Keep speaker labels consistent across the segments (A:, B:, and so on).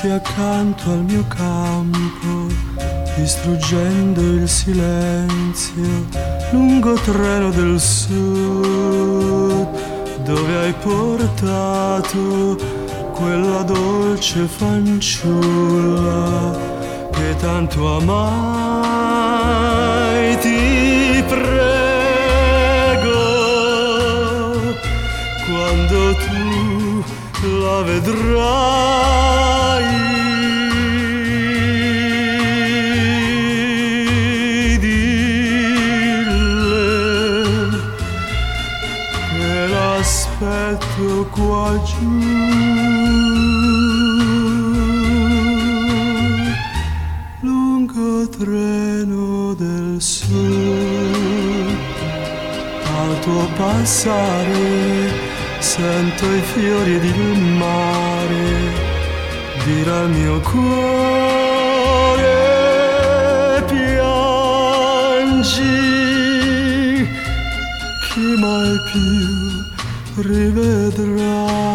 A: passi accanto al mio campo, distruggendo il silenzio lungo treno del sud, dove hai portato quella dolce fanciulla che tanto amai, la vedrai. l'aspetto qua giù. Lungo treno del sud, al tuo passare sento i fiori ed il mare, dire al mio cuore piangi, chi mai più rivedrai.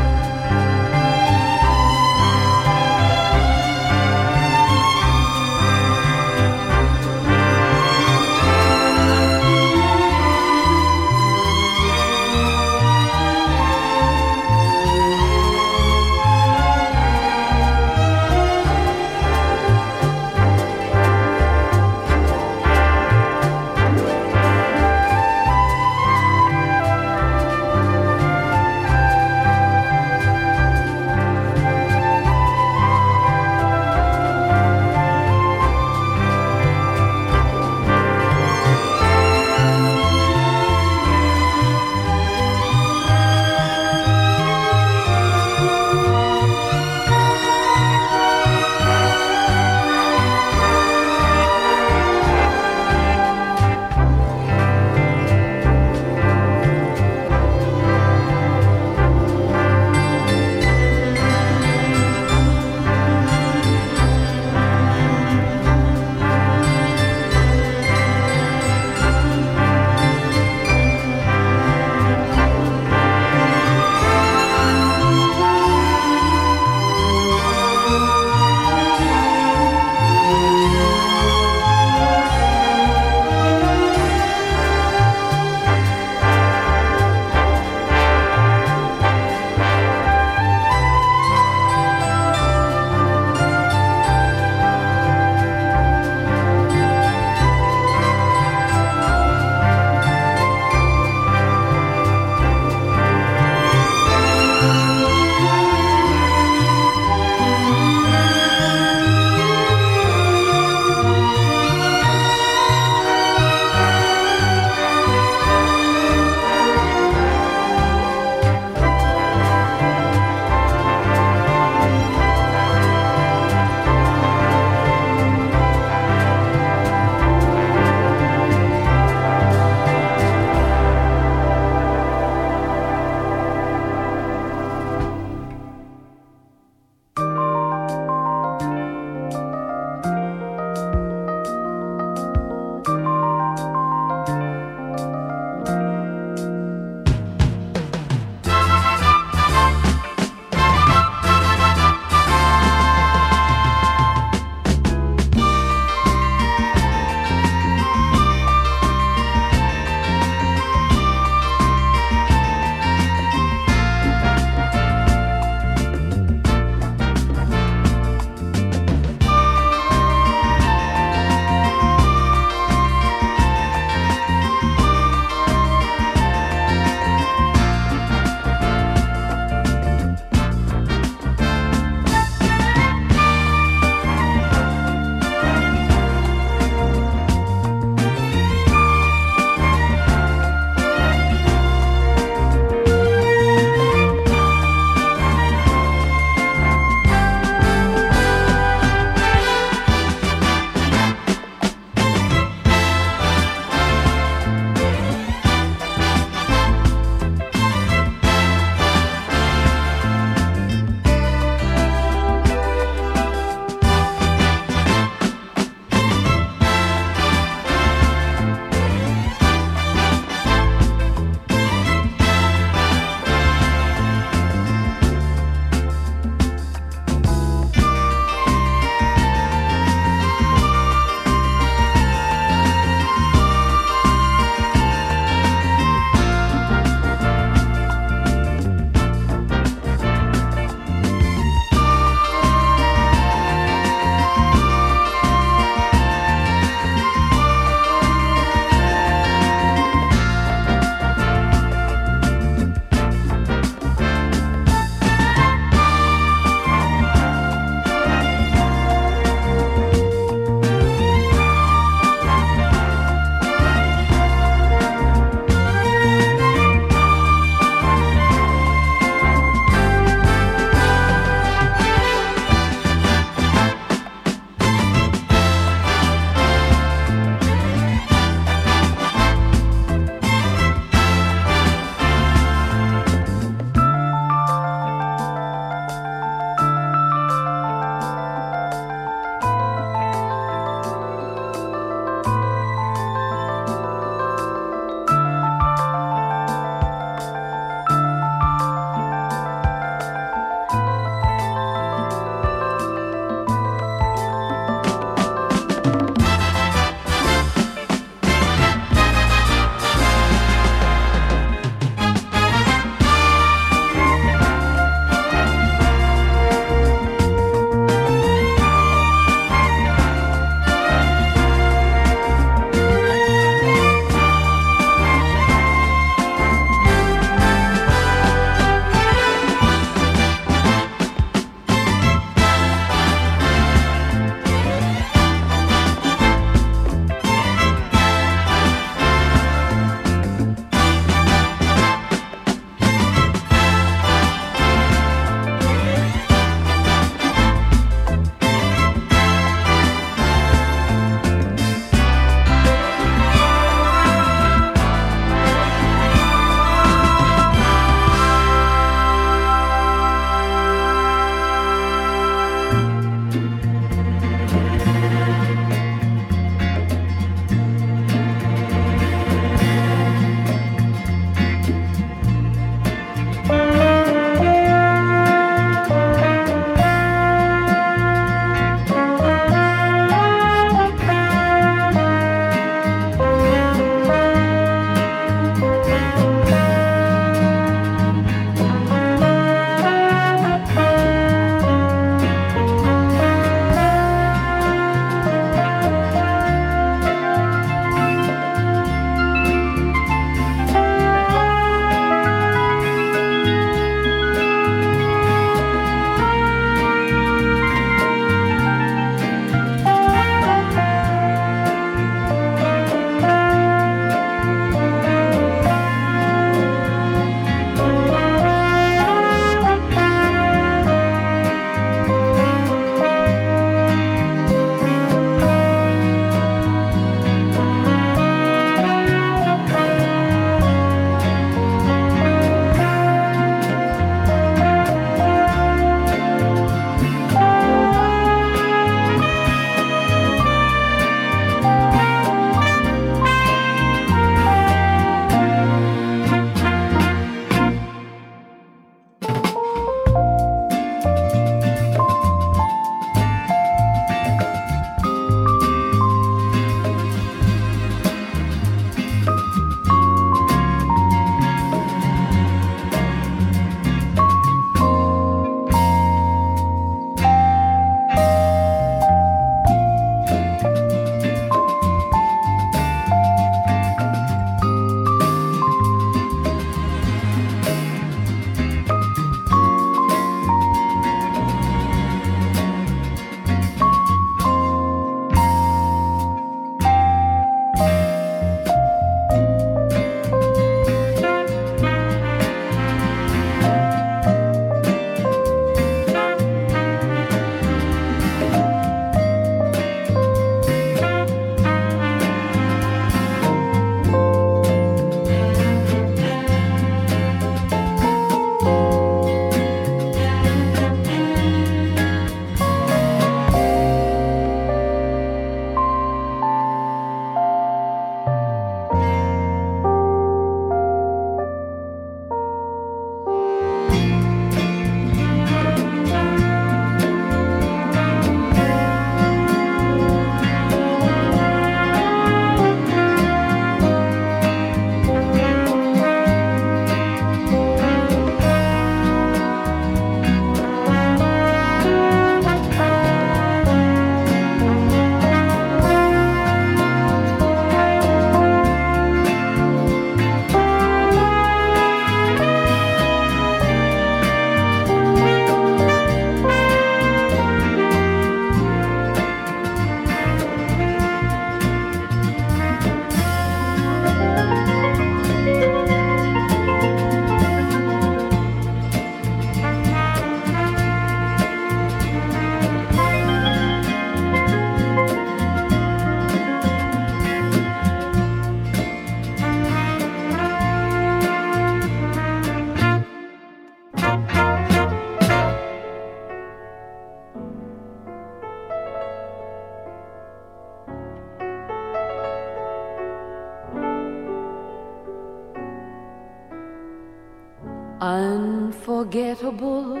B: Unforgettable.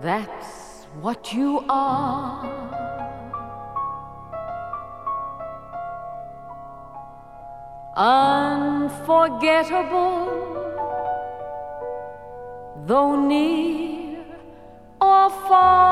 B: That's what you are. Unforgettable, though near or far.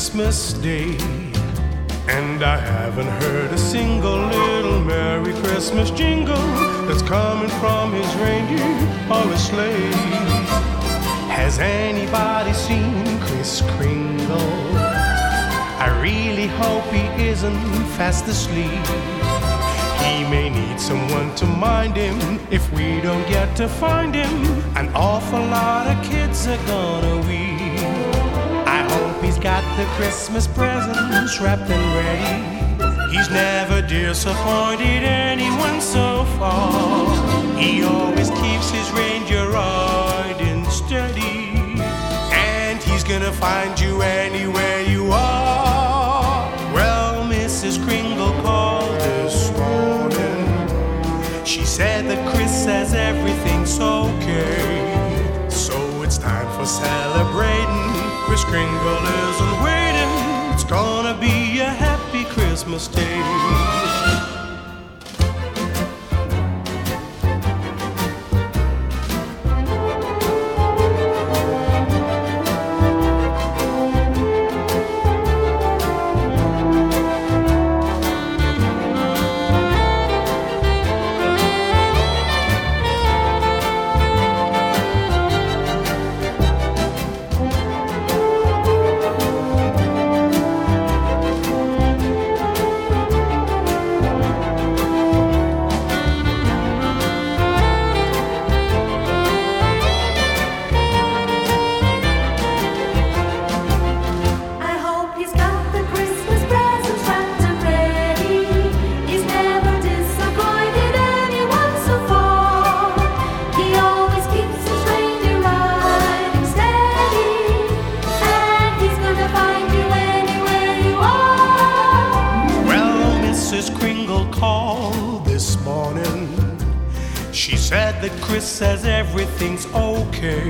C: Christmas Day. And I haven't heard a single little Merry Christmas jingle that's coming from his reindeer or his sleigh. Has anybody seen Kris Kringle? I really hope he isn't fast asleep. He may need someone to mind him if we don't get to find him. An awful lot of kids are gonna weep. He's got the Christmas presents wrapped and ready. He's never disappointed anyone so far. He always keeps his reindeer riding steady. And he's gonna find you anywhere you are. Well, Mrs. Kringle called this morning. She said that Chris says everything's okay. So it's time for celebrating. Kringle isn't waiting. It's gonna be a happy Christmas day. Chris says everything's okay.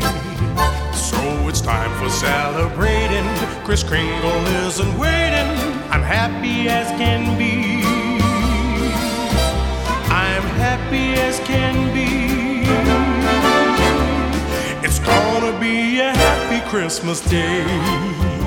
C: So it's time for celebrating. Chris Kringle isn't waiting. I'm happy as can be. I'm happy as can be. It's gonna be a happy Christmas day.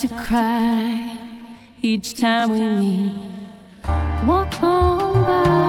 B: To cry each time we meet, walk on by.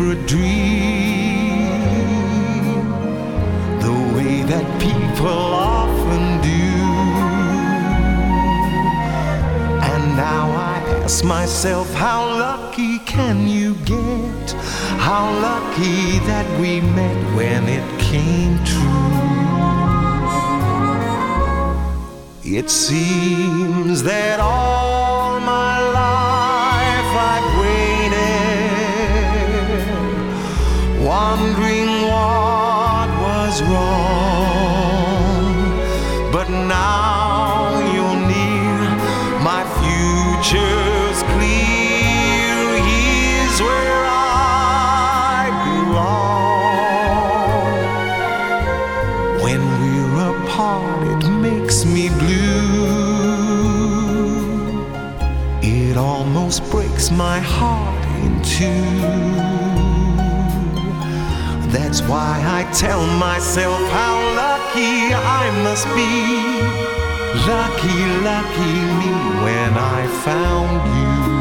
C: Favorite dream, the way that people often do. And now I ask myself, how lucky can you get? How lucky that we met when it came true. It seems that all wondering what was wrong. But now you're near, my future's clear. Here's where I belong. When we're apart, it makes me blue. It almost breaks my heart in two. That's why I tell myself how lucky I must be. Lucky, lucky me when I found you.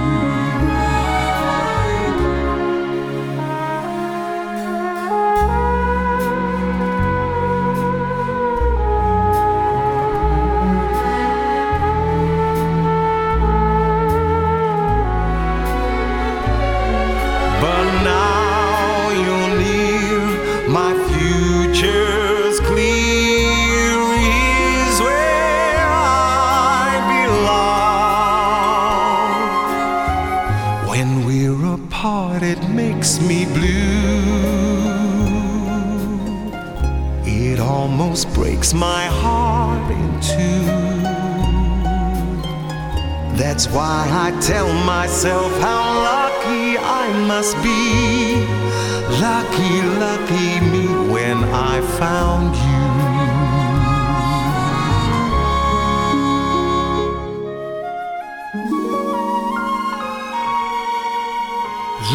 C: Almost breaks my heart in two. That's why I tell myself how lucky I must be. Lucky, lucky me when I found you.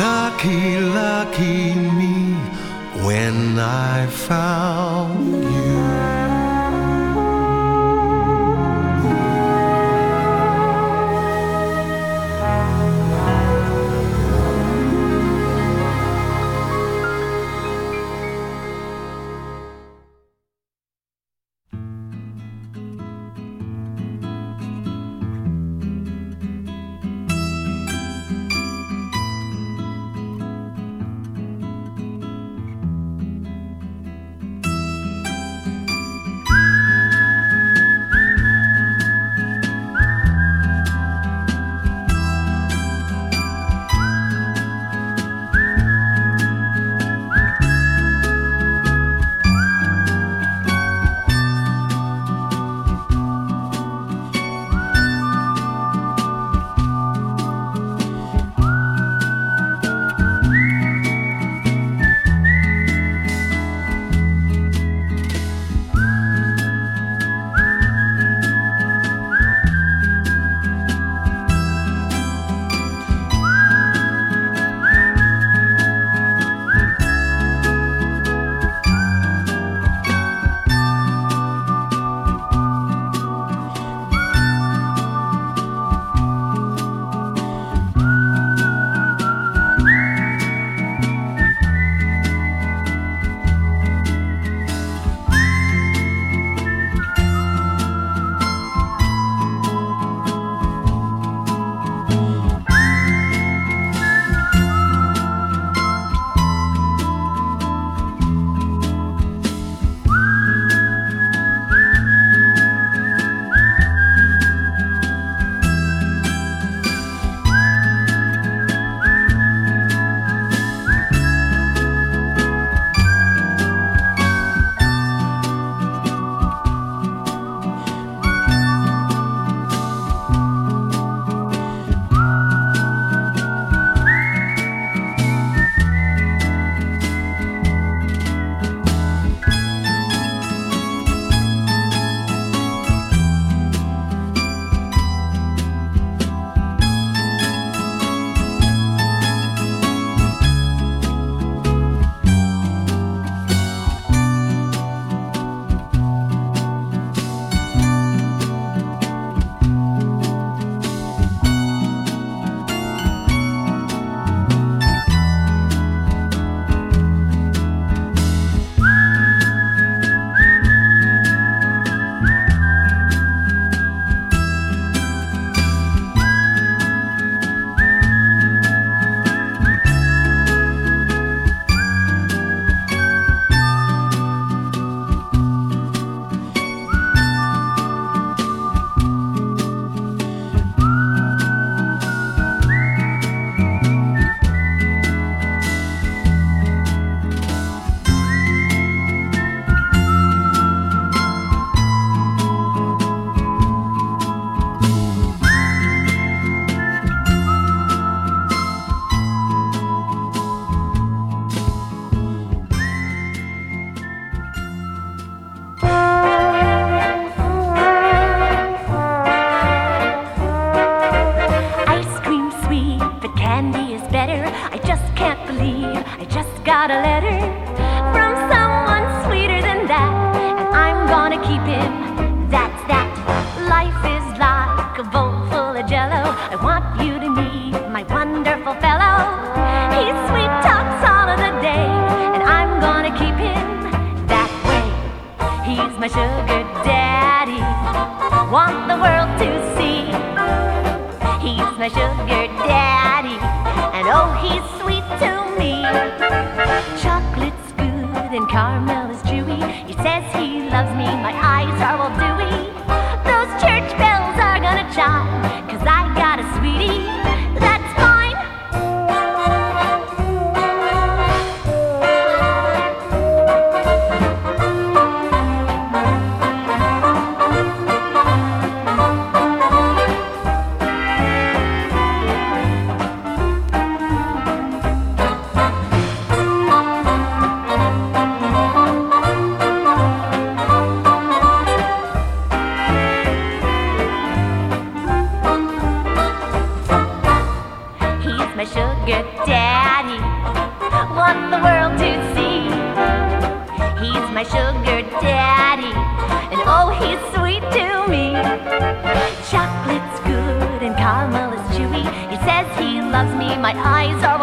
C: Lucky, lucky me when I found you.
D: My eyes are